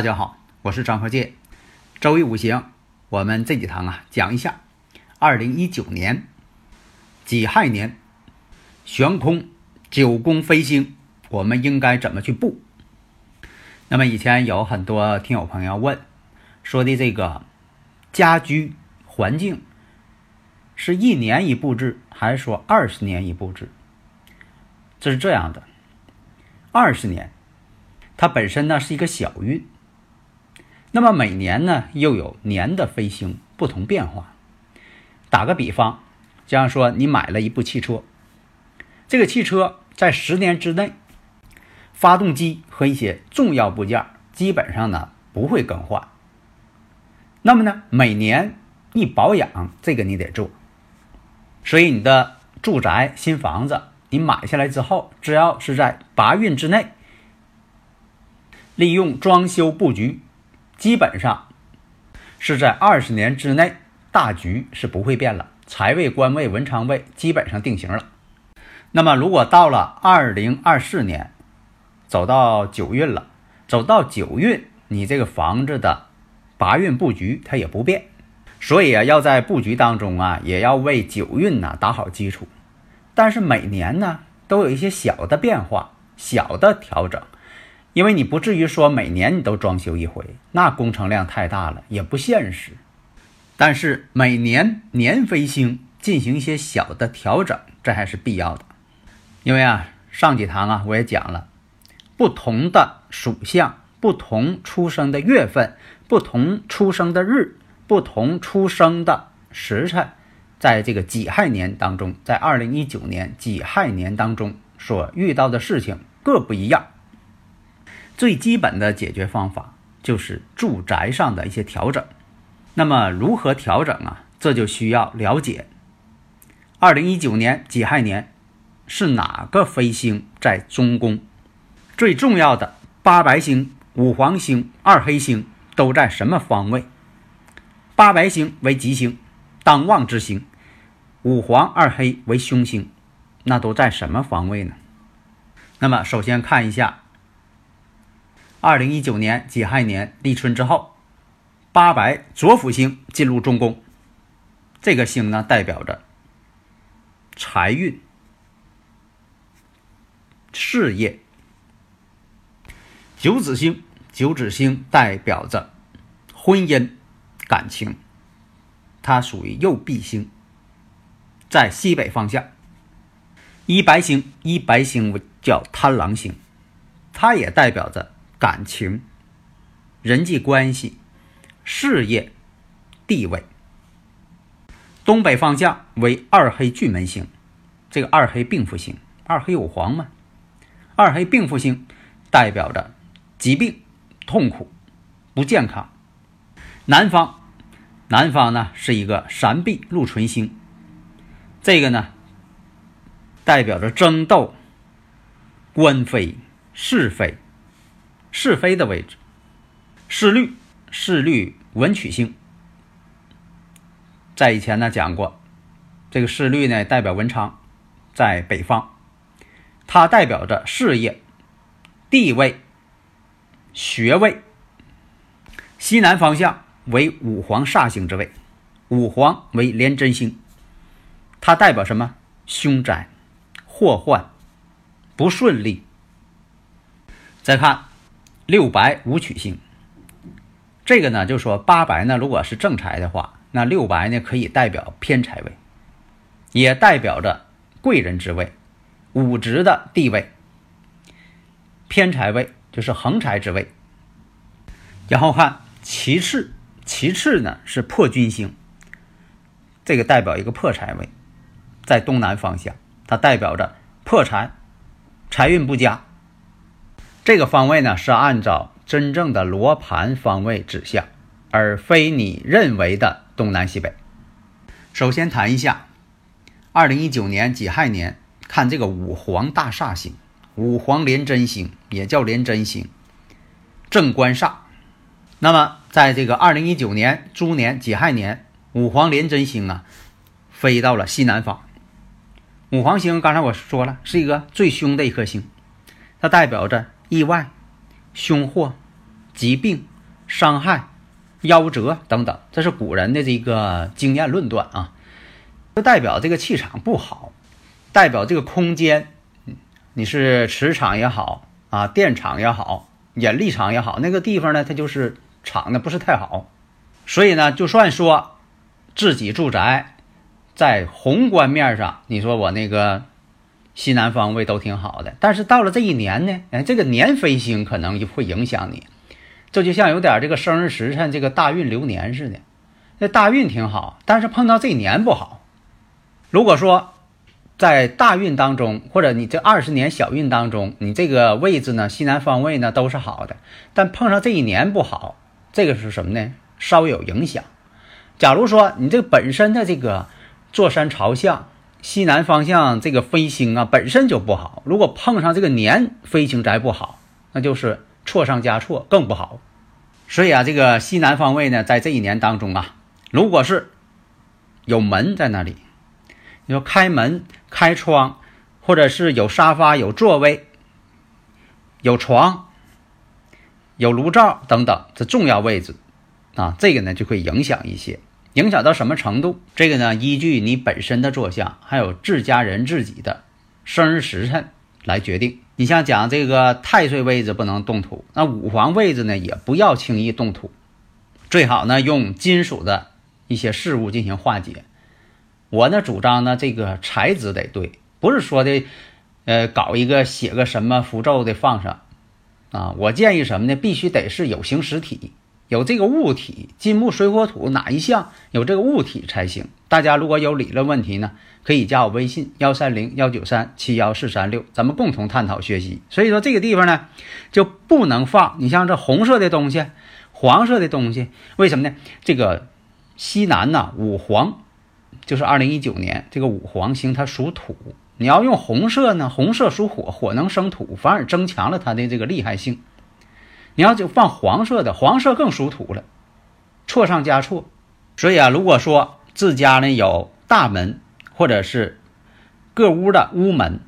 大家好，我是张鹤剑。周易五行，我们这几堂啊讲一下，二零一九年己亥年悬空九宫飞星，我们应该怎么去布？那么以前有很多听友朋友问，说的这个家居环境是一年一布置，还是说二十年一布置？这是这样的，二十年它本身呢是一个小运。那么每年呢，又有年的飞行不同变化。打个比方，就像说你买了一部汽车，这个汽车在十年之内，发动机和一些重要部件基本上呢不会更换。那么呢，每年一保养，这个你得做。所以你的住宅新房子，你买下来之后，只要是在八运之内，利用装修布局。基本上是在二十年之内，大局是不会变了，财位、官位、文昌位基本上定型了。那么，如果到了二零二四年，走到九运了，走到九运，你这个房子的八运布局它也不变，所以啊，要在布局当中啊，也要为九运呢打好基础。但是每年呢，都有一些小的变化、小的调整。因为你不至于说每年你都装修一回，那工程量太大了，也不现实。但是每年年飞星进行一些小的调整，这还是必要的。因为啊，上几堂啊我也讲了，不同的属相、不同出生的月份、不同出生的日、不同出生的时辰，在这个己亥年当中，在二零一九年己亥年当中所遇到的事情各不一样。最基本的解决方法就是住宅上的一些调整。那么如何调整啊？这就需要了解。二零一九年己亥年是哪个飞星在中宫？最重要的八白星、五黄星、二黑星都在什么方位？八白星为吉星，当旺之星；五黄、二黑为凶星，那都在什么方位呢？那么首先看一下。二零一九年己亥年立春之后，八白左辅星进入中宫，这个星呢代表着财运、事业；九紫星，九紫星代表着婚姻、感情，它属于右弼星，在西北方向。一白星，一白星叫贪狼星，它也代表着。感情、人际关系、事业、地位。东北方向为二黑巨门星，这个二黑并副星，二黑有黄嘛？二黑并副星代表着疾病、痛苦、不健康。南方，南方呢是一个闪避禄存星，这个呢代表着争斗、官非、是非。是非的位置，是律，是律文曲星。在以前呢讲过，这个是律呢代表文昌，在北方，它代表着事业、地位、学位。西南方向为五黄煞星之位，五黄为廉贞星，它代表什么？凶灾、祸患、不顺利。再看。六白武曲星，这个呢，就说八白呢，如果是正财的话，那六白呢可以代表偏财位，也代表着贵人之位、五职的地位。偏财位就是横财之位。然后看其次，其次呢是破军星，这个代表一个破财位，在东南方向，它代表着破财，财运不佳。这个方位呢是按照真正的罗盘方位指向，而非你认为的东南西北。首先谈一下，二零一九年己亥年，看这个五黄大煞星，五黄连真星也叫连真星，正官煞。那么在这个二零一九年猪年己亥年，五黄连真星啊，飞到了西南方。五黄星刚才我说了，是一个最凶的一颗星，它代表着。意外、凶祸、疾病、伤害、夭折等等，这是古人的这个经验论断啊，就代表这个气场不好，代表这个空间，你是磁场也好啊，电场也好，引力场也好，那个地方呢，它就是场的不是太好，所以呢，就算说自己住宅在宏观面上，你说我那个。西南方位都挺好的，但是到了这一年呢，哎，这个年飞星可能就会影响你，这就像有点这个生日时辰这个大运流年似的，那大运挺好，但是碰到这一年不好。如果说在大运当中，或者你这二十年小运当中，你这个位置呢，西南方位呢都是好的，但碰上这一年不好，这个是什么呢？稍有影响。假如说你这本身的这个坐山朝向。西南方向这个飞星啊，本身就不好。如果碰上这个年飞星宅不好，那就是错上加错，更不好。所以啊，这个西南方位呢，在这一年当中啊，如果是有门在那里，你说开门、开窗，或者是有沙发、有座位、有床、有炉灶等等这重要位置啊，这个呢就会影响一些。影响到什么程度？这个呢，依据你本身的坐相，还有自家人自己的生日时辰来决定。你像讲这个太岁位置不能动土，那五黄位置呢也不要轻易动土，最好呢用金属的一些事物进行化解。我呢主张呢这个材质得对，不是说的，呃，搞一个写个什么符咒的放上，啊，我建议什么呢？必须得是有形实体。有这个物体，金木水火土哪一项有这个物体才行？大家如果有理论问题呢，可以加我微信幺三零幺九三七幺四三六，咱们共同探讨学习。所以说这个地方呢，就不能放。你像这红色的东西，黄色的东西，为什么呢？这个西南呢，五黄，就是二零一九年这个五黄星它属土，你要用红色呢，红色属火，火能生土，反而增强了它的这个厉害性。你要就放黄色的，黄色更属土了，错上加错。所以啊，如果说自家呢有大门或者是各屋的屋门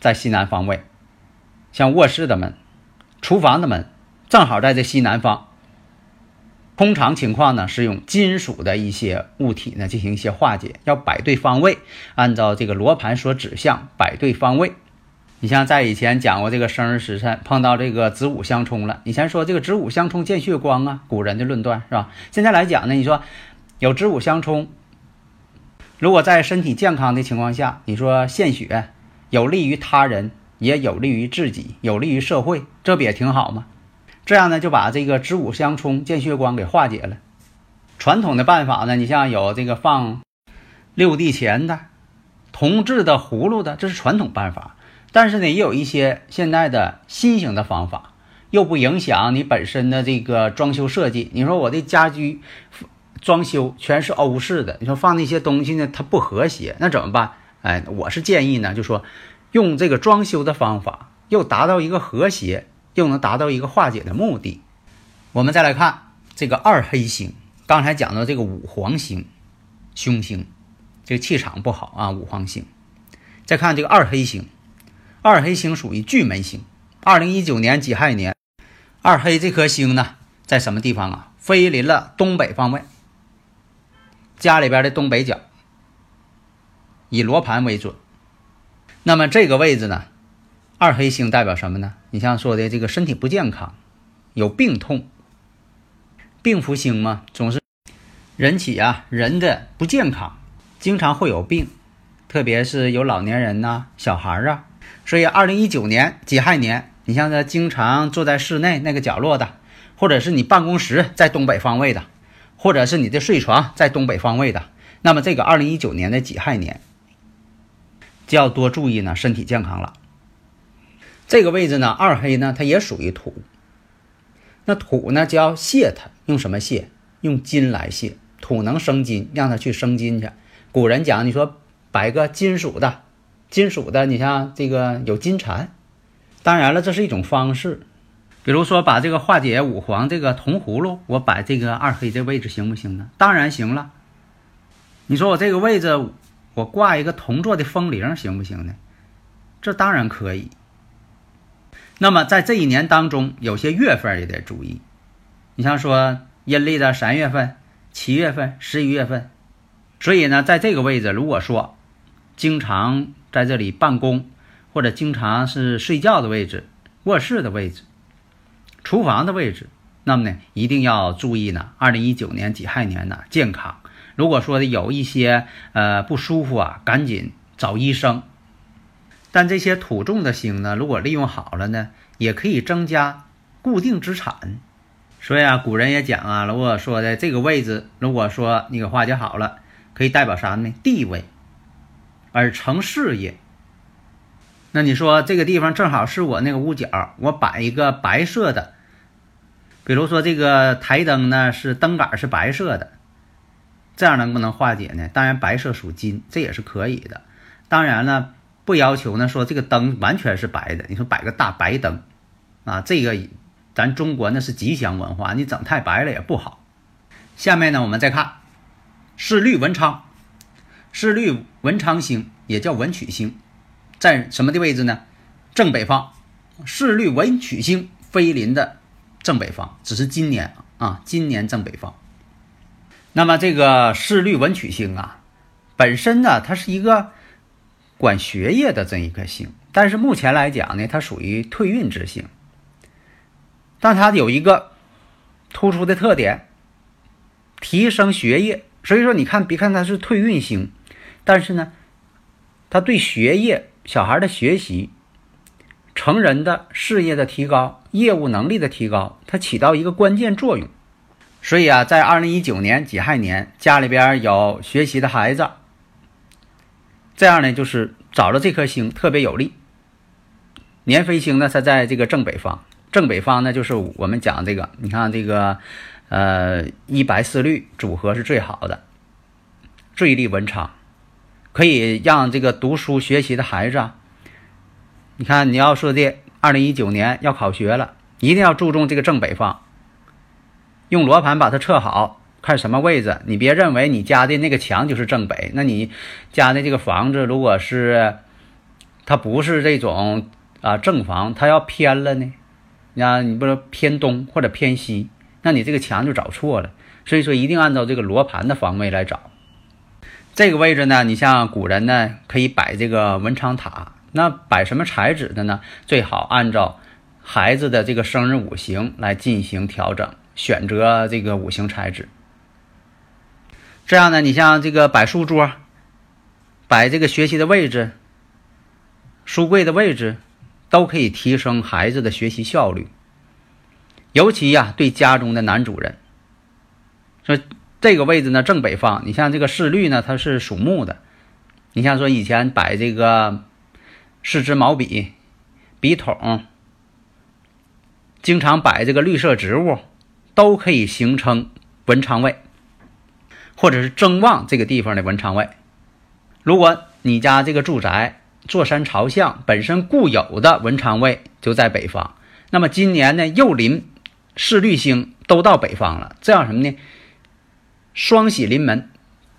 在西南方位，像卧室的门、厨房的门，正好在这西南方。通常情况呢是用金属的一些物体呢进行一些化解，要摆对方位，按照这个罗盘所指向摆对方位。你像在以前讲过这个生日时辰碰到这个子午相冲了，以前说这个子午相冲见血光啊，古人的论断是吧？现在来讲呢，你说有子午相冲，如果在身体健康的情况下，你说献血有利于他人，也有利于自己，有利于社会，这不也挺好吗？这样呢就把这个子午相冲见血光给化解了。传统的办法呢，你像有这个放六地钱的、铜制的葫芦的，这是传统办法。但是呢，也有一些现在的新型的方法，又不影响你本身的这个装修设计。你说我的家居装修全是欧式的，你说放那些东西呢，它不和谐，那怎么办？哎，我是建议呢，就说用这个装修的方法，又达到一个和谐，又能达到一个化解的目的。我们再来看这个二黑星，刚才讲到这个五黄星，凶星，这个气场不好啊，五黄星。再看这个二黑星。二黑星属于巨门星，二零一九年己亥年，二黑这颗星呢，在什么地方啊？飞临了东北方位，家里边的东北角，以罗盘为准。那么这个位置呢，二黑星代表什么呢？你像说的这个身体不健康，有病痛，病符星嘛，总是人起啊，人的不健康，经常会有病，特别是有老年人呐、小孩啊。所以，二零一九年己亥年，你像他经常坐在室内那个角落的，或者是你办公室在东北方位的，或者是你的睡床在东北方位的，那么这个二零一九年的己亥年就要多注意呢，身体健康了。这个位置呢，二黑呢，它也属于土。那土呢，就要泄它，用什么泄？用金来泄。土能生金，让它去生金去。古人讲，你说摆个金属的，金属的，你像这个有金蝉。当然了，这是一种方式。比如说，把这个化解五黄这个铜葫芦，我摆这个二黑这位置行不行呢？当然行了。你说我这个位置，我挂一个铜做的风铃行不行呢？这当然可以。那么在这一年当中，有些月份也得注意。你像说阴历的三月份、七月份、十一月份，所以呢，在这个位置，如果说经常在这里办公，或者经常是睡觉的位置、卧室的位置、厨房的位置，那么呢，一定要注意呢。二零一九年己亥年呢，健康。如果说有一些呃不舒服啊，赶紧找医生。但这些土重的星呢，如果利用好了呢，也可以增加固定资产。所以啊，古人也讲啊，如果说的这个位置，如果说你给化解好了，可以代表啥呢？地位，而成事业。那你说这个地方正好是我那个屋角，我摆一个白色的，比如说这个台灯呢是灯杆是白色的，这样能不能化解呢？当然，白色属金，这也是可以的。当然了。不要求呢，说这个灯完全是白的。你说摆个大白灯，啊，这个咱中国那是吉祥文化，你整太白了也不好。下面呢，我们再看是绿文昌，是绿文昌星也叫文曲星，在什么的位置呢？正北方，是绿文曲星飞临的正北方，只是今年啊，今年正北方。那么这个是绿文曲星啊，本身呢，它是一个。管学业的这一颗星，但是目前来讲呢，它属于退运之星。但它有一个突出的特点，提升学业。所以说，你看，别看它是退运星，但是呢，它对学业、小孩的学习、成人的事业的提高、业务能力的提高，它起到一个关键作用。所以啊，在二零一九年己亥年，家里边有学习的孩子。这样呢，就是找了这颗星特别有利。年飞星呢，它在这个正北方，正北方呢，就是我们讲这个，你看这个，呃，一白四绿组合是最好的，最利文昌，可以让这个读书学习的孩子啊，你看你要说的二零一九年要考学了，一定要注重这个正北方，用罗盘把它测好。看什么位置？你别认为你家的那个墙就是正北，那你家的这个房子如果是它不是这种啊正房，它要偏了呢？那你不是偏东或者偏西，那你这个墙就找错了。所以说一定按照这个罗盘的方位来找。这个位置呢，你像古人呢可以摆这个文昌塔，那摆什么材质的呢？最好按照孩子的这个生日五行来进行调整，选择这个五行材质。这样呢，你像这个摆书桌，摆这个学习的位置，书柜的位置，都可以提升孩子的学习效率。尤其呀，对家中的男主人，说这个位置呢正北方，你像这个四绿呢，它是属木的。你像说以前摆这个四支毛笔、笔筒，经常摆这个绿色植物，都可以形成文昌位。或者是增旺这个地方的文昌位。如果你家这个住宅坐山朝向，本身固有的文昌位就在北方，那么今年呢又临四绿星都到北方了，这样什么呢？双喜临门，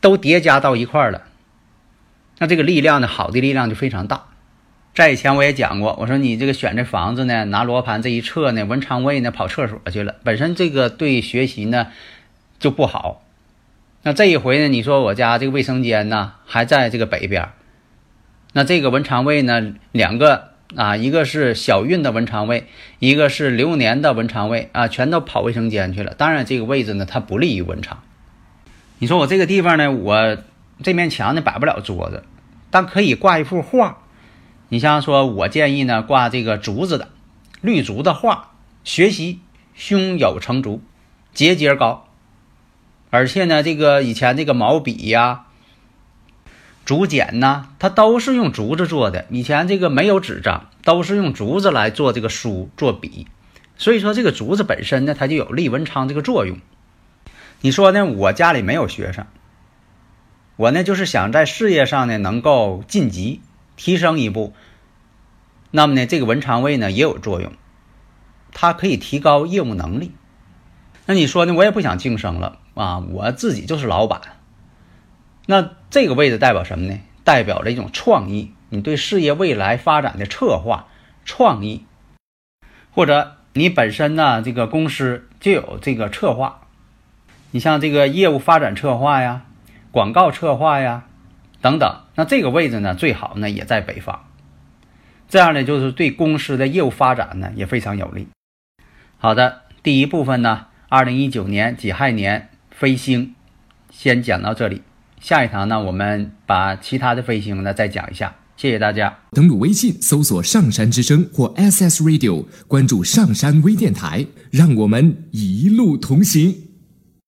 都叠加到一块儿了，那这个力量呢，好的力量就非常大。在以前我也讲过，我说你这个选这房子呢，拿罗盘这一测呢，文昌位呢跑厕所去了，本身这个对学习呢就不好。那这一回呢？你说我家这个卫生间呢，还在这个北边那这个文昌位呢，两个啊，一个是小运的文昌位，一个是流年的文昌位啊，全都跑卫生间去了。当然，这个位置呢，它不利于文昌。你说我这个地方呢，我这面墙呢摆不了桌子，但可以挂一幅画。你像说，我建议呢挂这个竹子的绿竹的画，学习胸有成竹，节节高。而且呢，这个以前这个毛笔呀、竹简呐，它都是用竹子做的。以前这个没有纸张，都是用竹子来做这个书、做笔。所以说，这个竹子本身呢，它就有利文昌这个作用。你说呢？我家里没有学生，我呢就是想在事业上呢能够晋级、提升一步。那么呢，这个文昌位呢也有作用，它可以提高业务能力。那你说呢？我也不想晋升了啊，我自己就是老板。那这个位置代表什么呢？代表着一种创意，你对事业未来发展的策划、创意，或者。你本身呢，这个公司就有这个策划，你像这个业务发展策划呀、广告策划呀等等，那这个位置呢，最好呢也在北方，这样呢就是对公司的业务发展呢也非常有利。好的，第一部分呢，二零一九年己亥年飞星，先讲到这里，下一堂呢，我们把其他的飞星呢再讲一下。谢谢大家。登录微信，搜索“上山之声”或 SS Radio，关注上山微电台，让我们一路同行。